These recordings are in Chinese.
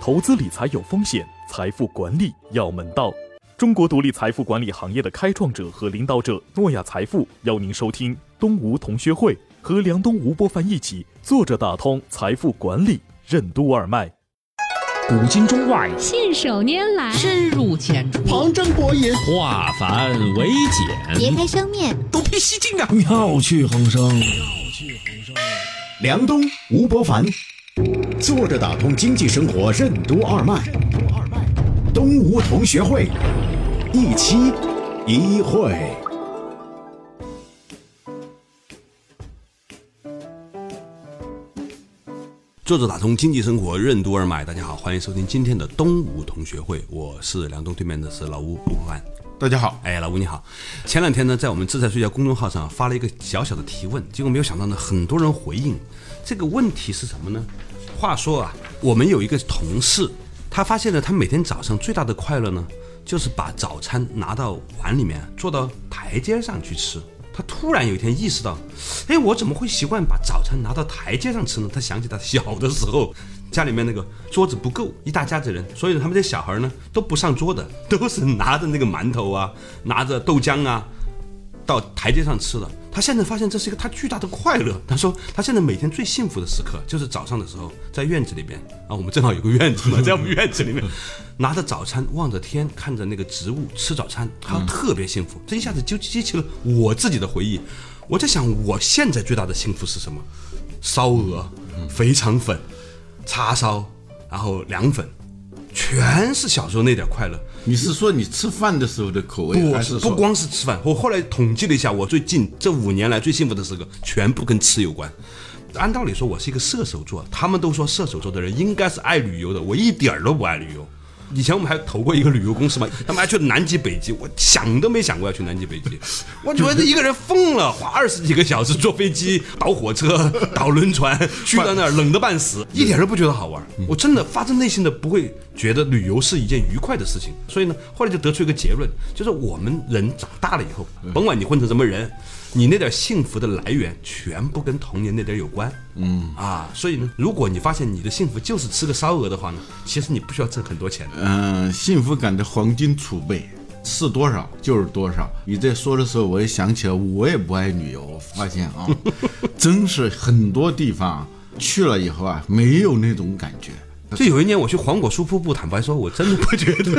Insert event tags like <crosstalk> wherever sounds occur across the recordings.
投资理财有风险，财富管理要门道。中国独立财富管理行业的开创者和领导者诺亚财富邀您收听东吴同学会，和梁东、吴伯凡一起坐着打通财富管理任督二脉。古今中外，信手拈来，深入浅出，旁征博引，化繁为简，别开生面，独辟蹊径啊！妙趣横生，妙趣横生。梁东、吴伯凡，坐着打通经济生活任督二脉。东吴同学会，一期一会。坐着打通经济生活任督二脉，大家好，欢迎收听今天的东吴同学会，我是梁东，对面的是老吴吴伯凡。大家好，哎，老吴你好。前两天呢，在我们自在睡觉公众号上发了一个小小的提问，结果没有想到呢，很多人回应。这个问题是什么呢？话说啊，我们有一个同事，他发现了他每天早上最大的快乐呢，就是把早餐拿到碗里面，坐到台阶上去吃。他突然有一天意识到，哎，我怎么会习惯把早餐拿到台阶上吃呢？他想起他小的时候，家里面那个桌子不够，一大家子人，所以他们这小孩呢都不上桌的，都是拿着那个馒头啊，拿着豆浆啊。到台阶上吃的，他现在发现这是一个他巨大的快乐。他说他现在每天最幸福的时刻就是早上的时候，在院子里边啊，我们正好有个院子嘛，<laughs> 在我们院子里面拿着早餐，望着天，看着那个植物吃早餐，他特别幸福。这一下子就激起了我自己的回忆。我在想，我现在最大的幸福是什么？烧鹅、肥肠粉、叉烧，然后凉粉。全是小时候那点快乐。你是说你吃饭的时候的口味，还是不光是吃饭？我后来统计了一下，我最近这五年来最幸福的时刻，全部跟吃有关。按道理说，我是一个射手座，他们都说射手座的人应该是爱旅游的，我一点儿都不爱旅游。以前我们还投过一个旅游公司嘛，他们还去南极、北极，我想都没想过要去南极、北极。我觉得一个人疯了，花二十几个小时坐飞机、倒火车、倒轮船去到那儿，冷得半死，<laughs> 一点都不觉得好玩。我真的发自内心的不会觉得旅游是一件愉快的事情。所以呢，后来就得出一个结论，就是我们人长大了以后，甭管你混成什么人。你那点幸福的来源全部跟童年那点有关，嗯啊，所以呢，如果你发现你的幸福就是吃个烧鹅的话呢，其实你不需要挣很多钱。嗯，幸福感的黄金储备是多少就是多少。你在说的时候，我也想起来，我也不爱旅游，发现啊，<laughs> 真是很多地方去了以后啊，没有那种感觉。就有一年我去黄果树瀑布，坦白说，我真的不觉得，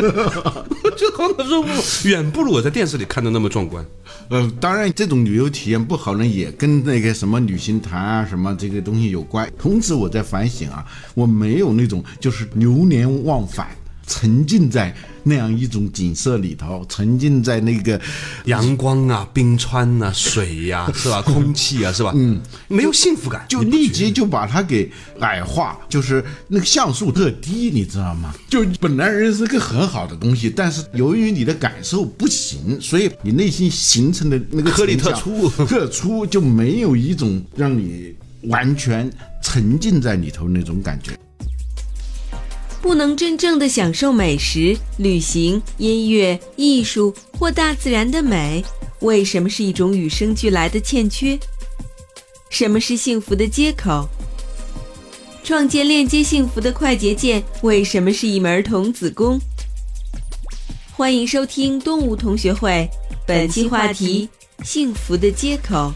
我觉得黄果树瀑布远不如我在电视里看的那么壮观。呃，当然这种旅游体验不好呢，也跟那个什么旅行团啊什么这个东西有关。同时我在反省啊，我没有那种就是流连忘返。沉浸在那样一种景色里头，沉浸在那个阳光啊、冰川啊、水呀，<laughs> 是吧？空气啊，是吧？嗯，没有幸福感，就立即就把它给矮化，就是那个像素特低，你知道吗？就本来人是个很好的东西，但是由于你的感受不行，所以你内心形成的那个颗粒特粗，<laughs> 特粗就没有一种让你完全沉浸在里头那种感觉。不能真正的享受美食、旅行、音乐、艺术或大自然的美，为什么是一种与生俱来的欠缺？什么是幸福的接口？创建链接幸福的快捷键，为什么是一门童子功？欢迎收听动物同学会，本期话题：幸福的接口。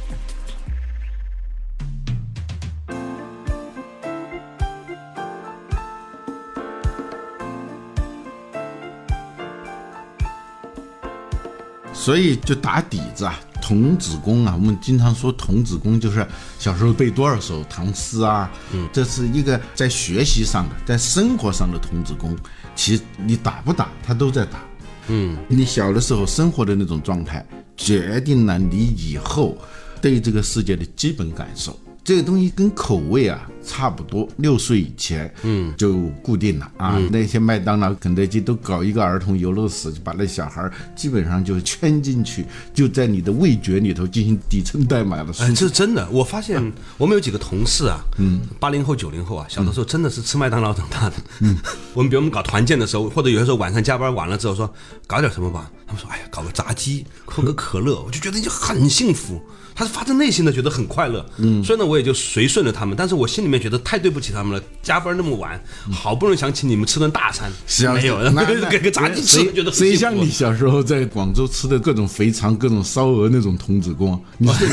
所以就打底子啊，童子功啊，我们经常说童子功就是小时候背多少首唐诗啊，嗯，这是一个在学习上的，在生活上的童子功。其实你打不打，他都在打，嗯，你小的时候生活的那种状态，决定了你以后对这个世界的基本感受。这个东西跟口味啊差不多，六岁以前，嗯，就固定了啊。那些麦当劳、肯德基都搞一个儿童游乐室，就把那小孩基本上就圈进去，就在你的味觉里头进行底层代码的。哎，这是真的。我发现我们有几个同事啊，嗯，八零后、九零后啊，小的时候真的是吃麦当劳长大的。嗯，<laughs> 我们比如我们搞团建的时候，或者有些时候晚上加班晚了之后说搞点什么吧，他们说哎呀搞个炸鸡，喝个可乐，我就觉得就很幸福。他是发自内心的觉得很快乐，嗯，所以呢我也就随顺着他们，但是我心里面觉得太对不起他们了，加班那么晚，好不容易想请你们吃顿大餐，是啊没有，那那 <laughs> 给个炸鸡吃，谁觉得谁像你小时候在广州吃的各种肥肠、各种烧鹅那种童子功，你是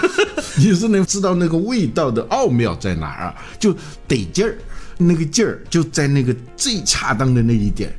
<laughs> 你是能知道那个味道的奥妙在哪儿啊？就得劲儿，那个劲儿就在那个最恰当的那一点，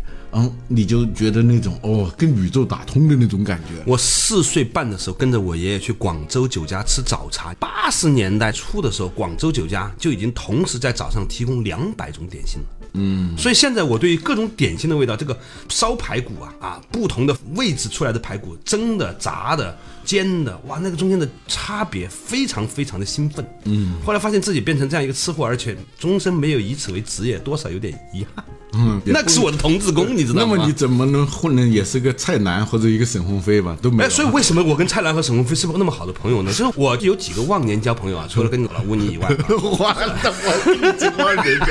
你就觉得那种哦，跟宇宙打通的那种感觉。我四岁半的时候跟着我爷爷去广州酒家吃早茶。八十年代初的时候，广州酒家就已经同时在早上提供两百种点心了。嗯，所以现在我对于各种点心的味道，这个烧排骨啊啊，不同的位置出来的排骨，蒸的、炸的、煎的，哇，那个中间的差别非常非常的兴奋。嗯，后来发现自己变成这样一个吃货，而且终身没有以此为职业，多少有点遗憾。嗯，那是我的童子功，你知道吗？那么你怎么能混呢？也是个蔡澜或者一个沈鸿飞吧，都没有哎，。所以为什么我跟蔡澜和沈鸿飞是那么好的朋友呢？就是我有几个忘年交朋友啊，除了跟老吴你以外，<laughs> 完了，我这帮人就。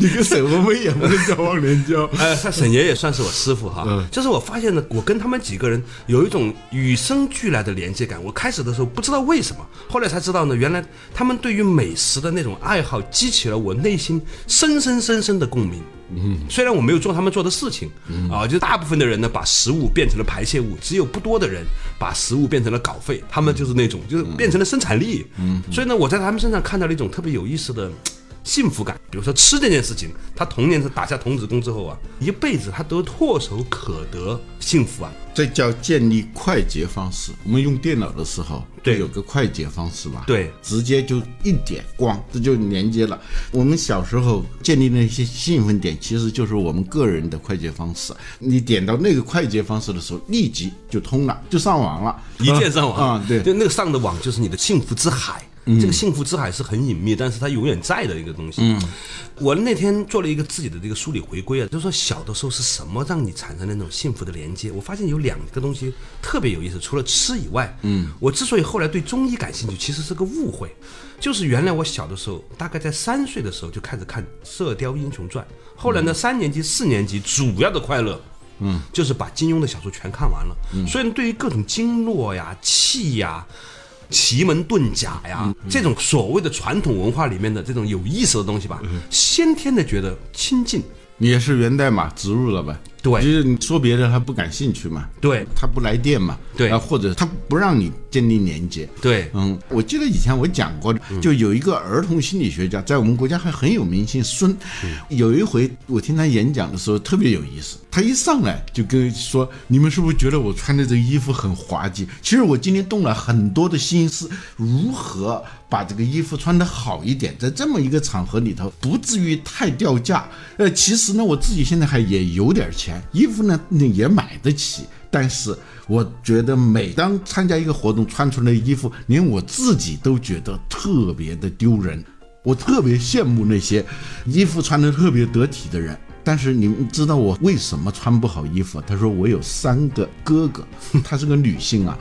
你跟沈鸿飞也不能叫忘年交。呃，<laughs> 像沈爷也算是我师傅哈。嗯就是我发现呢，我跟他们几个人有一种与生俱来的连接感。我开始的时候不知道为什么，后来才知道呢，原来他们对于美食的那种爱好，激起了我内心深深深深的共鸣。嗯，虽然我没有做他们做的事情，啊，就大部分的人呢，把食物变成了排泄物，只有不多的人把食物变成了稿费，他们就是那种，就是变成了生产力。嗯，所以呢，我在他们身上看到了一种特别有意思的。幸福感，比如说吃这件事情，他童年是打下童子功之后啊，一辈子他都唾手可得幸福啊。这叫建立快捷方式。我们用电脑的时候，对有个快捷方式吧？对直接就一点光，这就连接了。我们小时候建立那些兴奋点，其实就是我们个人的快捷方式。你点到那个快捷方式的时候，立即就通了，就上网了，一键上网啊！对，就那个上的网就是你的幸福之海。这个幸福之海是很隐秘，但是它永远在的一个东西。嗯，我那天做了一个自己的这个梳理回归啊，就是说小的时候是什么让你产生那种幸福的连接？我发现有两个东西特别有意思，除了吃以外，嗯，我之所以后来对中医感兴趣，其实是个误会，就是原来我小的时候，大概在三岁的时候就开始看《射雕英雄传》，后来呢，三年级、四年级主要的快乐。嗯，就是把金庸的小说全看完了，所以对于各种经络呀、气呀、奇门遁甲呀，这种所谓的传统文化里面的这种有意思的东西吧，先天的觉得亲近。你也是源代码植入了吧？对。就是你说别的他不感兴趣嘛，对。他不来电嘛，对。啊，或者他不让你建立连接，对。嗯，我记得以前我讲过，就有一个儿童心理学家，在我们国家还很有名，姓孙。有一回我听他演讲的时候特别有意思，他一上来就跟说：“你们是不是觉得我穿的这个衣服很滑稽？其实我今天动了很多的心思，如何把这个衣服穿得好一点，在这么一个场合里头，不至于太掉价。呃，其实呢，我自己现在还也有点钱，衣服呢也买得起。”但是我觉得，每当参加一个活动穿出来的衣服，连我自己都觉得特别的丢人。我特别羡慕那些衣服穿得特别得体的人。但是你们知道我为什么穿不好衣服？他说我有三个哥哥，<laughs> 她是个女性啊。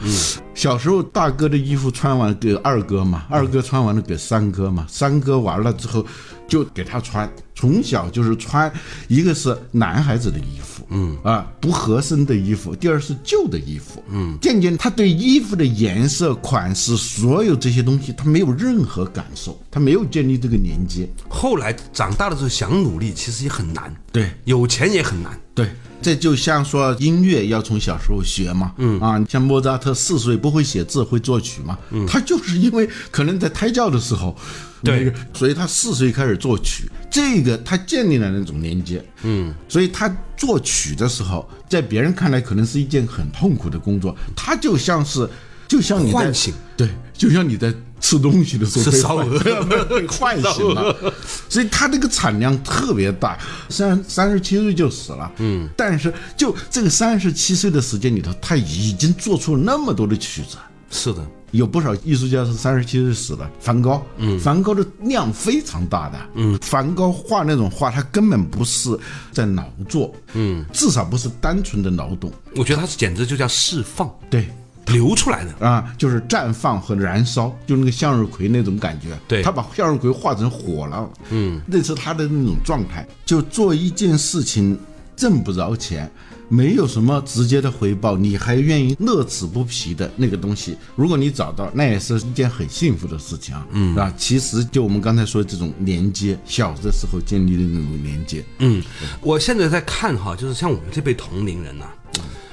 小时候大哥的衣服穿完给二哥嘛，二哥穿完了给三哥嘛，三哥完了之后就给他穿。从小就是穿，一个是男孩子的衣服，嗯。啊不合身的衣服；第二是旧的衣服，嗯。渐渐他对衣服的颜色、款式，所有这些东西，他没有任何感受，他没有建立这个连接。后来长大了之后想努力，其实也很难，对，有钱也很难。对，这就像说音乐要从小时候学嘛，嗯。啊，像莫扎特四岁不会写字会作曲嘛，嗯，他就是因为可能在胎教的时候，对，所以他四岁开始作曲，这个他建立了那种连接，嗯，所以他作曲的时候，在别人看来可能是一件很痛苦的工作，他就像是就像你在唤醒，对，就像你在吃东西的时候被烧鹅。被唤醒了，<laughs> 所以他这个产量特别大，虽然三十七岁就死了，嗯，但是就这个三十七岁的时间里头，他已经做出了那么多的曲子。是的，有不少艺术家是三十七岁死的，梵高，嗯，梵高的量非常大的，嗯，梵高画那种画，他根本不是在劳作，嗯，至少不是单纯的劳动，我觉得他是简直就叫释放。对。流出来的。啊，就是绽放和燃烧，就那个向日葵那种感觉。对。他把向日葵画成火了，嗯，那是他的那种状态。就做一件事情挣不着钱，没有什么直接的回报，你还愿意乐此不疲的那个东西，如果你找到，那也是一件很幸福的事情啊。嗯，啊，其实就我们刚才说的这种连接，小的时候建立的那种连接，嗯，我现在在看哈，就是像我们这辈同龄人呐、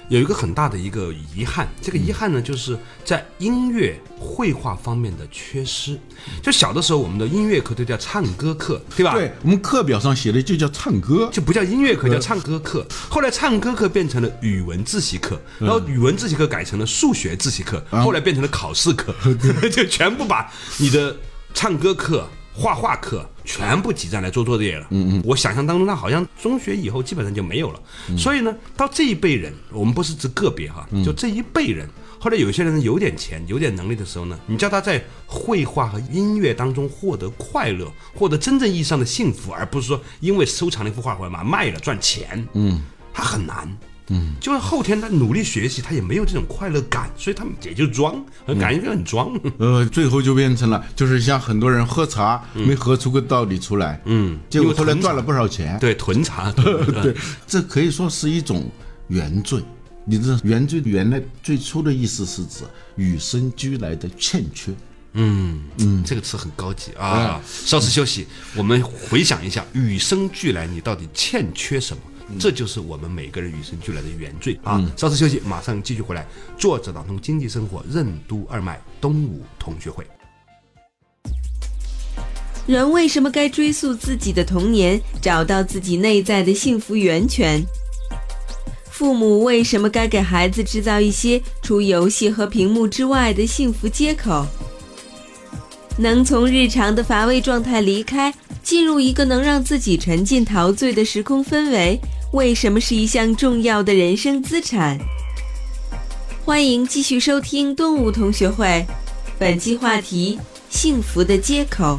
有一个很大的一个遗憾，这个遗憾呢，就是在音乐、绘画方面的缺失。就小的时候，我们的音乐课都叫唱歌课，对吧？对我们课表上写的就叫唱歌，就不叫音乐课，叫唱歌课。后来唱歌课变成了语文自习课，然后语文自习课改成了数学自习课，后来变成了考试课，<laughs> <laughs> 就全部把你的唱歌课、画画课全部挤占来做作业了。嗯嗯，我想象当中，那好像中学以后基本上就没有了。所以呢，到这一辈人，我们不是指个别哈，就这一辈人。后来有些人有点钱、有点能力的时候呢，你叫他在绘画和音乐当中获得快乐，获得真正意义上的幸福，而不是说因为收藏了一幅画回来把它卖了赚钱，嗯，他很难。嗯，就是后天他努力学习，他也没有这种快乐感，所以他们也就装，感觉很装。呃，最后就变成了，就是像很多人喝茶没喝出个道理出来，嗯结果后来赚了不少钱。对，囤茶，对，<laughs> 这可以说是一种原罪。你这原罪原来最初的意思是指与生俱来的欠缺。嗯嗯，这个词很高级啊。稍事休息，我们回想一下，与生俱来，你到底欠缺什么？这就是我们每个人与生俱来的原罪啊！稍事休息，马上继续回来。作者打通经济生活任督二脉，东吴同学会。人为什么该追溯自己的童年，找到自己内在的幸福源泉？父母为什么该给孩子制造一些除游戏和屏幕之外的幸福接口？能从日常的乏味状态离开，进入一个能让自己沉浸陶醉的时空氛围，为什么是一项重要的人生资产？欢迎继续收听动物同学会，本期话题：幸福的接口。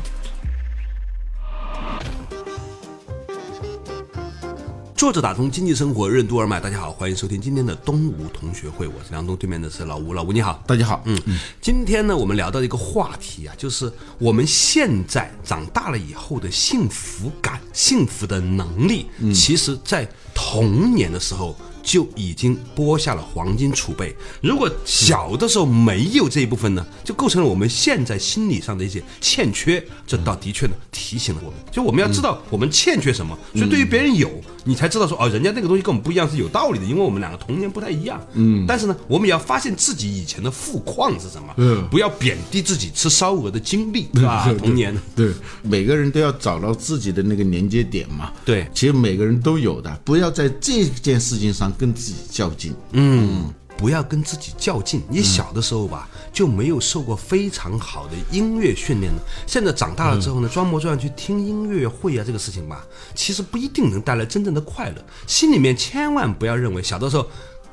作者打通经济生活任督二脉，大家好，欢迎收听今天的东吴同学会，我是梁东，对面的是老吴，老吴你好。大家好，嗯，今天呢，我们聊到一个话题啊，就是我们现在长大了以后的幸福感、幸福的能力，其实在童年的时候就已经播下了黄金储备。如果小的时候没有这一部分呢，就构成了我们现在心理上的一些欠缺。这倒的确呢提醒了我们，就我们要知道我们欠缺什么，所以对于别人有，你才知道说哦，人家那个东西跟我们不一样是有道理的，因为我们两个童年不太一样。嗯，但是呢，我们也要发现自己以前的富矿是什么，嗯不要贬低自己吃烧鹅的经历，<laughs> 对吧？童年，对，每个人都要找到自己的那个连接点嘛。对其实每个人都有的，不要在这件事情上跟自己较劲。嗯，不要跟自己较劲。你小的时候吧，就没有受过非常好的音乐训练呢。现在长大了之后呢，装模作样去听音乐会啊，这个事情吧，其实不一定能带来真正的快乐。心里面千万不要认为小的时候。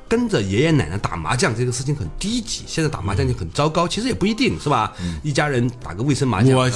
跟着爷爷奶奶打麻将这个事情很低级，现在打麻将就很糟糕，其实也不一定是吧？一家人打个卫生麻将，我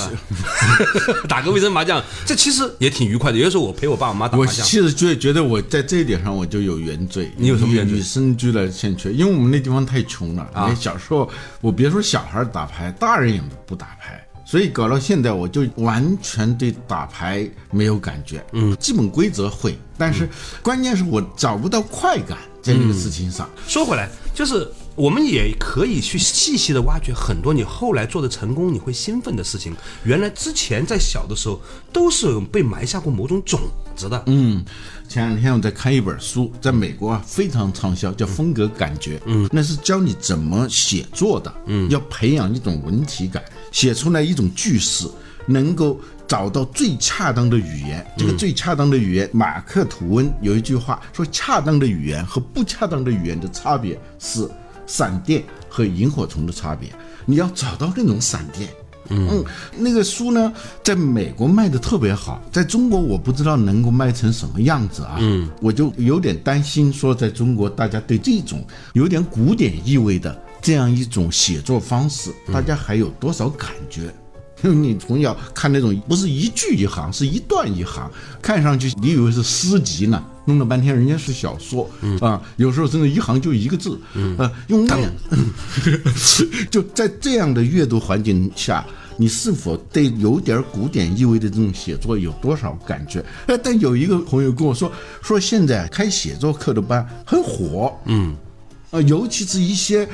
<laughs> 打个卫生麻将，这其实也挺愉快的。有的时候我陪我爸我妈打麻将，我其实就觉得我在这一点上我就有原罪。你有什么原罪与生俱来的欠缺，因为我们那地方太穷了。小时候，我别说小孩打牌，大人也不打牌。所以搞到现在，我就完全对打牌没有感觉。嗯，基本规则会，但是关键是我找不到快感在这个事情上。说回来，就是我们也可以去细细的挖掘很多你后来做的成功，你会兴奋的事情。原来之前在小的时候都是有被埋下过某种种子的。嗯，前两天我在看一本书，在美国啊非常畅销，叫《风格感觉》。嗯，那是教你怎么写作的。嗯，要培养一种文体感，写出来一种句式，能够找到最恰当的语言。这个最恰当的语言，马克吐温有一句话说：恰当的语言和不恰当的语言的差别是闪电和萤火虫的差别。你要找到那种闪电。嗯，那个书呢，在美国卖的特别好，在中国我不知道能够卖成什么样子啊。嗯，我就有点担心，说在中国大家对这种有点古典意味的这样一种写作方式，大家还有多少感觉？<laughs> 因为你从小看那种不是一句一行，是一段一行，看上去你以为是诗集呢，弄了半天人家是小说，啊，有时候真的一行就一个字，呃，用那样，<laughs> 就在这样的阅读环境下。你是否对有点古典意味的这种写作有多少感觉？呃，但有一个朋友跟我说，说现在开写作课的班很火，嗯，啊，尤其是一些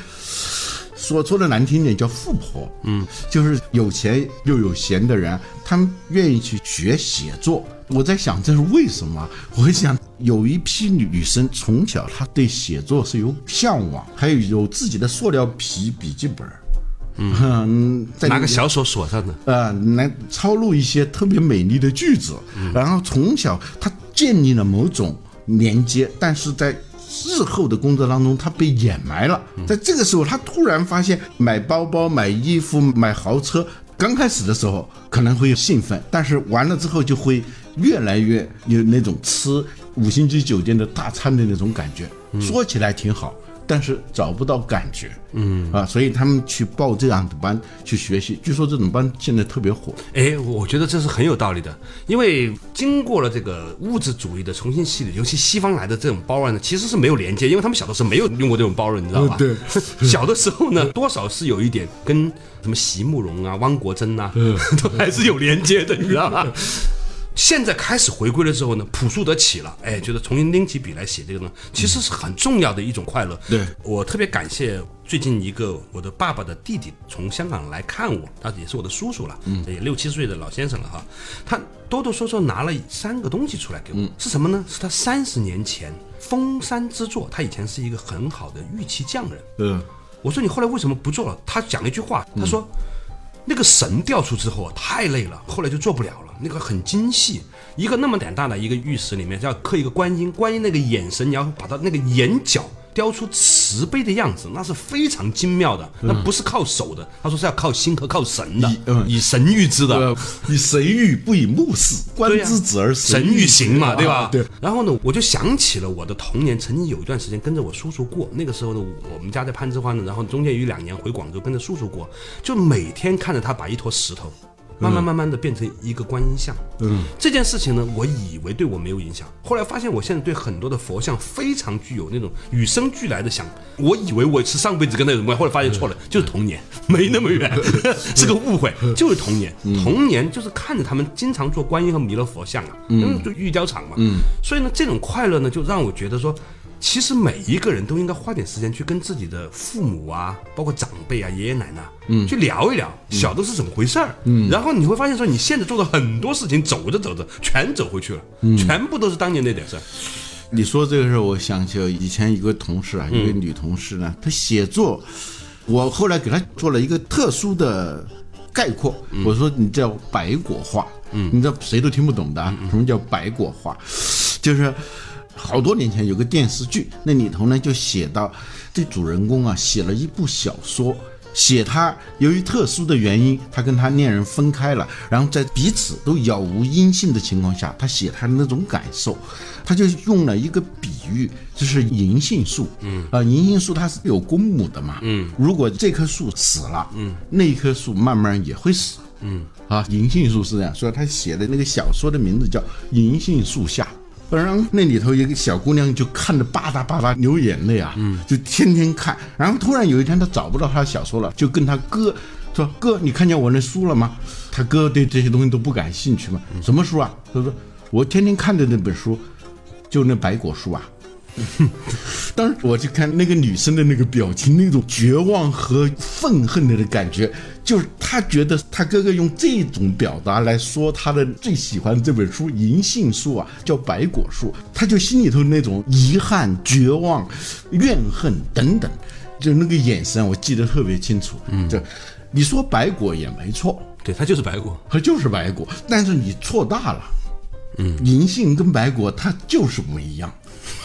说说的难听点叫富婆，嗯，就是有钱又有闲的人，他们愿意去学写作。我在想这是为什么？我想有一批女生从小她对写作是有向往，还有有自己的塑料皮笔记本。嗯，拿个小锁锁上的，呃，来抄录一些特别美丽的句子，然后从小他建立了某种连接，但是在日后的工作当中，他被掩埋了。在这个时候，他突然发现买包包、买衣服、买豪车，刚开始的时候可能会兴奋，但是完了之后就会越来越有那种吃五星级酒店的大餐的那种感觉。说起来挺好。但是找不到感觉，嗯啊，所以他们去报这样的班去学习。据说这种班现在特别火。哎，我觉得这是很有道理的，因为经过了这个物质主义的重新洗礼，尤其西方来的这种包容呢，其实是没有连接，因为他们小的时候没有用过这种包容，你知道吧？对，<laughs> 小的时候呢，<laughs> 多少是有一点跟什么席慕容啊、汪国真呐，<laughs> 都还是有连接的，你知道吗？现在开始回归了之后呢，朴素得起了，哎，觉得重新拎起笔来写这个呢，其实是很重要的一种快乐。对我特别感谢最近一个我的爸爸的弟弟从香港来看我，他也是我的叔叔了，嗯，也六七十岁的老先生了哈。他哆哆嗦嗦拿了三个东西出来给我，是什么呢？是他三十年前封山之作。他以前是一个很好的玉器匠人。嗯，我说你后来为什么不做了？他讲了一句话，他说。那个神掉出之后啊，太累了，后来就做不了了。那个很精细，一个那么胆大的一个玉石里面，要刻一个观音，观音那个眼神，你要把它那个眼角。雕出慈悲的样子，那是非常精妙的，那不是靠手的。他说是要靠心和靠神的，以神喻之的，以神喻不以目视，观之子而神喻行嘛，对吧？对。然后呢，我就想起了我的童年，曾经有一段时间跟着我叔叔过。那个时候呢，我们家在攀枝花呢，然后中间有两年回广州跟着叔叔过，就每天看着他把一坨石头。慢慢慢慢的变成一个观音像，嗯，这件事情呢，我以为对我没有影响，后来发现我现在对很多的佛像非常具有那种与生俱来的想，我以为我是上辈子跟那有关，后来发现错了，就是童年，没那么远，<laughs> 是个误会，就是童年，童年就是看着他们经常做观音和弥勒佛像啊，嗯，就玉雕厂嘛，嗯，所以呢，这种快乐呢，就让我觉得说。其实每一个人都应该花点时间去跟自己的父母啊，包括长辈啊、爷爷奶奶，嗯，去聊一聊小的是怎么回事儿，嗯，然后你会发现说你现在做的很多事情，走着走着全走回去了，嗯，全部都是当年那点事儿。你说这个事儿，我想起以前一个同事啊，一个女同事呢，她写作，我后来给她做了一个特殊的概括，我说你叫白果画，嗯，你知道谁都听不懂的，什么叫白果画，就是。好多年前有个电视剧，那里头呢就写到，这主人公啊写了一部小说，写他由于特殊的原因，他跟他恋人分开了，然后在彼此都杳无音信的情况下，他写他的那种感受，他就用了一个比喻，就是银杏树，嗯。啊，银杏树它是有公母的嘛，嗯，如果这棵树死了，嗯，那一棵树慢慢也会死，嗯。啊，银杏树是这样，所以他写的那个小说的名字叫《银杏树下》。然后那里头一个小姑娘就看着吧嗒吧嗒流眼泪啊，嗯，就天天看。然后突然有一天她找不到她的小说了，就跟她哥说：“哥，你看见我那书了吗？”他哥对这些东西都不感兴趣嘛。什么书啊？他说：“我天天看的那本书，就那白果书啊。” <laughs> 当时我就看那个女生的那个表情，那种绝望和愤恨的的感觉，就是她觉得她哥哥用这种表达来说她的最喜欢这本书《银杏树》啊，叫白果树，她就心里头那种遗憾、绝望、怨恨等等，就那个眼神，我记得特别清楚。嗯，这你说白果也没错，对，它就是白果，它就是白果，但是你错大了。嗯，银杏跟白果它就是不一样。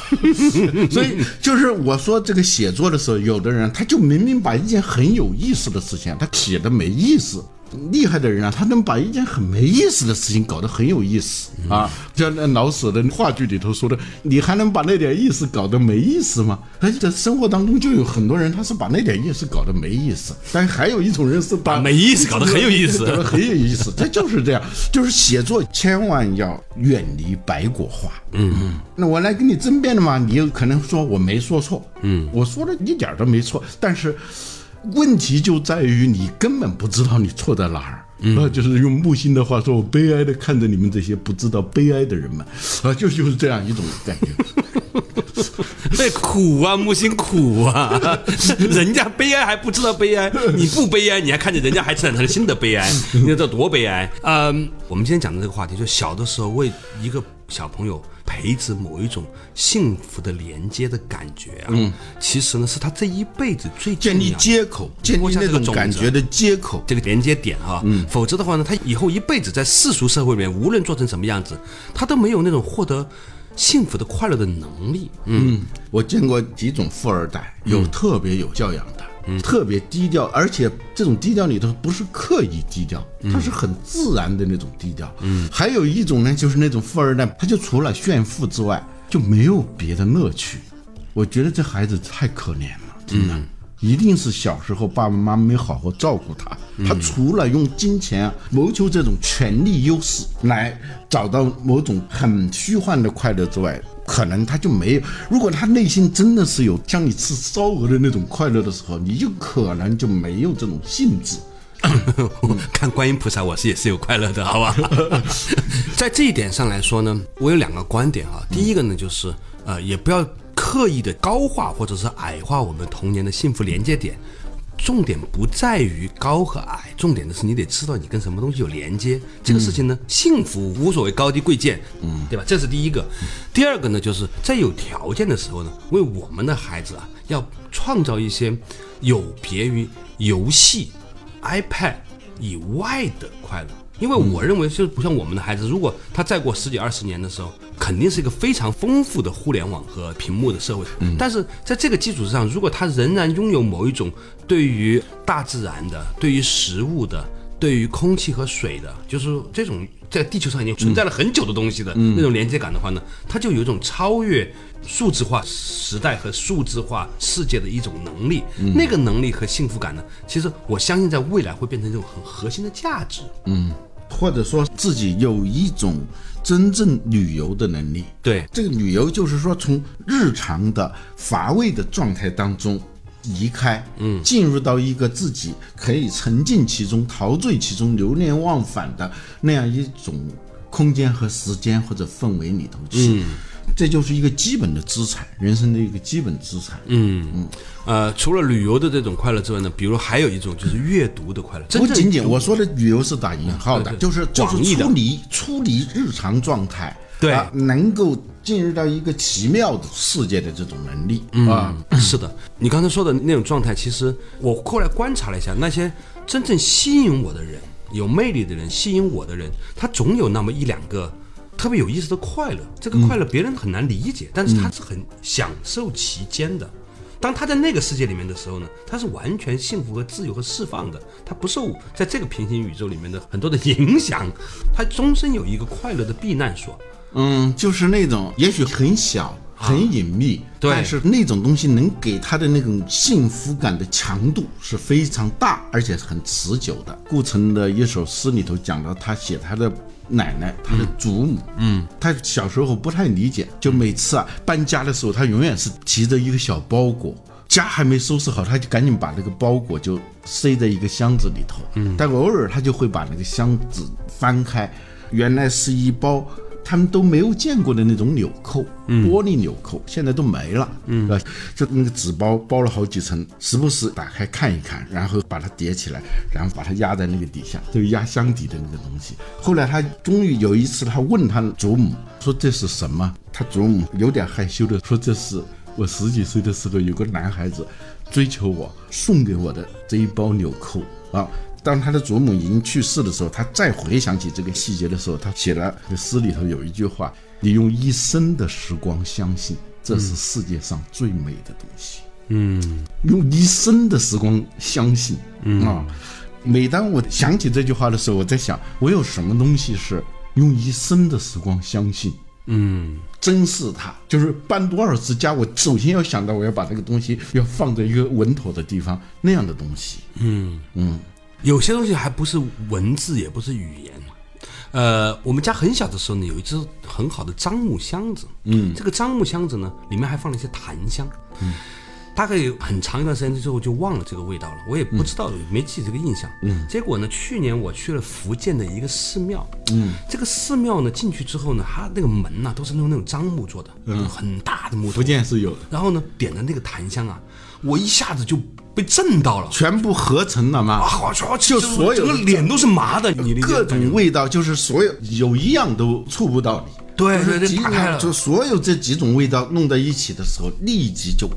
<laughs> 所以就是我说这个写作的时候，有的人他就明明把一件很有意思的事情，他写的没意思，厉害的人啊，他能把一件很没意思的事情搞得很有意思啊。就像那老舍的话剧里头说的，你还能把那点意思搞得没意思吗？而且在生活当中就有很多人，他是把那点意思搞得没意思，但还有一种人是把没意思搞得很有意思 <laughs> 搞得很有意思。这就是这样，就是写作千万要远离白果化。嗯嗯，那我来跟你争辩的嘛，你有可能说我没说错，嗯，我说的一点都没错，但是问题就在于你根本不知道你错在哪儿。啊，就是用木心的话说，我悲哀的看着你们这些不知道悲哀的人们，啊，就就是这样一种感觉。<laughs> 那，苦啊，木心苦啊，<laughs> 人家悲哀还不知道悲哀，你不悲哀，你还看见人家还产生了新的悲哀，<laughs> 你知道多悲哀？嗯，我们今天讲的这个话题，就小的时候为一个小朋友培植某一种幸福的连接的感觉啊，嗯，其实呢是他这一辈子最建立接口，建立那种感觉的接口。这个连接点哈，嗯，否则的话呢，他以后一辈子在世俗社会里面，无论做成什么样子，他都没有那种获得幸福的快乐的能力。嗯，我见过几种富二代，有特别有教养的，特别低调，而且这种低调里头不是刻意低调，它是很自然的那种低调。嗯，还有一种呢，就是那种富二代，他就除了炫富之外就没有别的乐趣。我觉得这孩子太可怜了，真的。一定是小时候爸爸妈妈没好好照顾他，他除了用金钱啊谋求这种权力优势来找到某种很虚幻的快乐之外，可能他就没有。如果他内心真的是有像你吃烧鹅的那种快乐的时候，你就可能就没有这种兴致。<laughs> 看观音菩萨，我是也是有快乐的，好吧？<laughs> 在这一点上来说呢，我有两个观点啊。第一个呢，就是呃，也不要刻意的高化或者是矮化我们童年的幸福连接点。重点不在于高和矮，重点的是你得知道你跟什么东西有连接。这个事情呢，幸福无所谓高低贵贱，嗯，对吧？这是第一个。第二个呢，就是在有条件的时候呢，为我们的孩子啊，要创造一些有别于游戏、iPad 以外的快乐。因为我认为，就不像我们的孩子，如果他再过十几二十年的时候，肯定是一个非常丰富的互联网和屏幕的社会。但是在这个基础之上，如果他仍然拥有某一种对于大自然的、对于食物的、对于空气和水的，就是这种在地球上已经存在了很久的东西的那种连接感的话呢，他就有一种超越数字化时代和数字化世界的一种能力。那个能力和幸福感呢，其实我相信在未来会变成一种很核心的价值。或者说自己有一种真正旅游的能力。对这个旅游就是说从日常的乏味的状态当中离开，嗯，进入到一个自己可以沉浸其中、陶醉其中、流连忘返的那样一种空间和时间或者氛围里头去。这就是一个基本的资产，人生的一个基本资产。嗯嗯，呃，除了旅游的这种快乐之外呢，比如还有一种就是阅读的快乐。真正不仅仅我说的旅游是打引号的，就是就是出离出离日常状态，对啊，能够进入到一个奇妙的世界的这种能力啊，是的，你刚才说的那种状态，其实我后来观察了一下，那些真正吸引我的人、有魅力的人、吸引我的人，他总有那么一两个特别有意思的快乐。这个快乐别人很难理解，但是他是很享受其间的。当他在那个世界里面的时候呢，他是完全幸福和自由和释放的，他不受在这个平行宇宙里面的很多的影响，他终身有一个快乐的避难所。嗯，就是那种也许很小。很隐秘，对但是那种东西能给他的那种幸福感的强度是非常大，而且很持久的。顾城的一首诗里头讲到，他写他的奶奶，他的祖母，嗯，他小时候不太理解，就每次啊搬家的时候，他永远是提着一个小包裹。家还没收拾好，他就赶紧把那个包裹就塞在一个箱子里头。嗯，但偶尔他就会把那个箱子翻开，原来是一包他们都没有见过的那种纽扣，玻璃纽扣，现在都没了。嗯，啊，就那个纸包包了好几层，时不时打开看一看，然后把它叠起来，然后把它压在那个底下，就压箱底的那个东西。后来他终于有一次，他问他祖母说这是什么？他祖母有点害羞的说这是。我十几岁的时候，有个男孩子追求我，送给我的这一包纽扣啊。当他的祖母已经去世的时候，他再回想起这个细节的时候，他写了这个诗里头有一句话：“你用一生的时光相信，这是世界上最美的东西。”嗯用一生的时光相信，啊，每当我想起这句话的时候，我在想，我有什么东西是用一生的时光相信？嗯，珍视它，就是搬多少次家，我首先要想到我要把这个东西要放在一个稳妥的地方，那样的东西。有些东西还不是文字，也不是语言。呃，我们家很小的时候呢，有一只很好的樟木箱子。嗯，这个樟木箱子呢，里面还放了一些檀香。嗯，大概有很长一段时间之后就忘了这个味道了，我也不知道，没记这个印象。嗯，结果呢，去年我去了福建的一个寺庙。嗯，这个寺庙呢，进去之后呢，它那个门呐、都是用那种樟木做的，嗯，很大的木头。福建是有的，然后呢，点的那个檀香啊，我一下子就被震到了。全部合成了嘛。啊，就所有整个脸都是麻的，你各种味道，就是所有有一样都触不到你。对对对打开了就所有这几种味道弄在一起的时候，立即就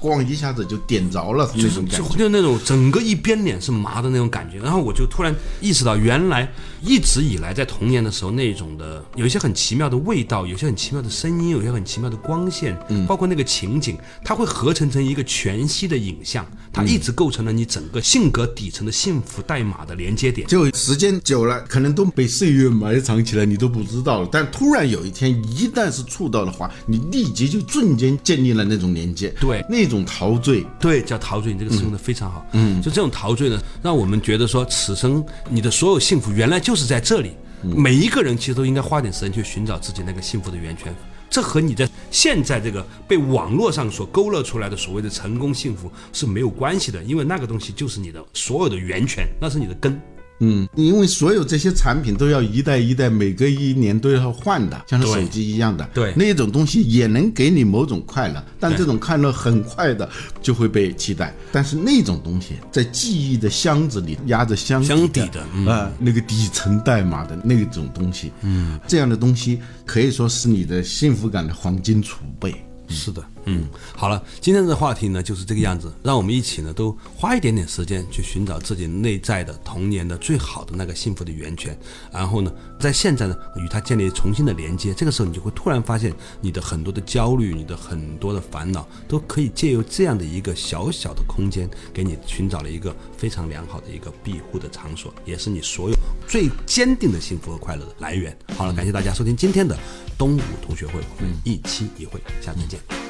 咣咣一下子就点着了那就是种感觉。就就那种整个一边脸是麻的那种感觉，然后我就突然意识到，原来一直以来在童年的时候那种的有一些很奇妙的味道，有些很奇妙的声音，有些很奇妙的光线，嗯，包括那个情景，它会合成成一个全息的影像，它一直构成了你整个性格底层的幸福代码的连接点。就时间久了，可能都被岁月埋藏起来，你都不知道了。但突然有一天，一旦是触到的话，你立即就瞬间建立了那种连接，对那种陶醉。对，叫陶醉，你这个词用的非常好。嗯，就这种陶醉呢，让我们觉得说，此生你的所有幸福原来就是在这里。每一个人其实都应该花点时间去寻找自己那个幸福的源泉。这和你在现在这个被网络上所勾勒出来的所谓的成功幸福是没有关系的，因为那个东西就是你的所有的源泉，那是你的根。嗯，因为所有这些产品都要一代一代，每隔一年都要换的，像是手机一样的。对。那种东西也能给你某种快乐，但这种快乐很快的就会被替代。但是那种东西在记忆的箱子里压着箱箱底的的嗯。啊、那个底层代码的那种东西，嗯，这样的东西可以说是你的幸福感的黄金储备。是的，嗯，好了，今天的话题呢就是这个样子，让我们一起呢都花一点点时间去寻找自己内在的童年的最好的那个幸福的源泉，然后呢，在现在呢与它建立重新的连接，这个时候你就会突然发现你的很多的焦虑，你的很多的烦恼都可以借由这样的一个小小的空间，给你寻找了一个非常良好的一个庇护的场所，也是你所有最坚定的幸福和快乐的来源。好了，感谢大家收听今天的东吴同学会，我们一期一会，下次见。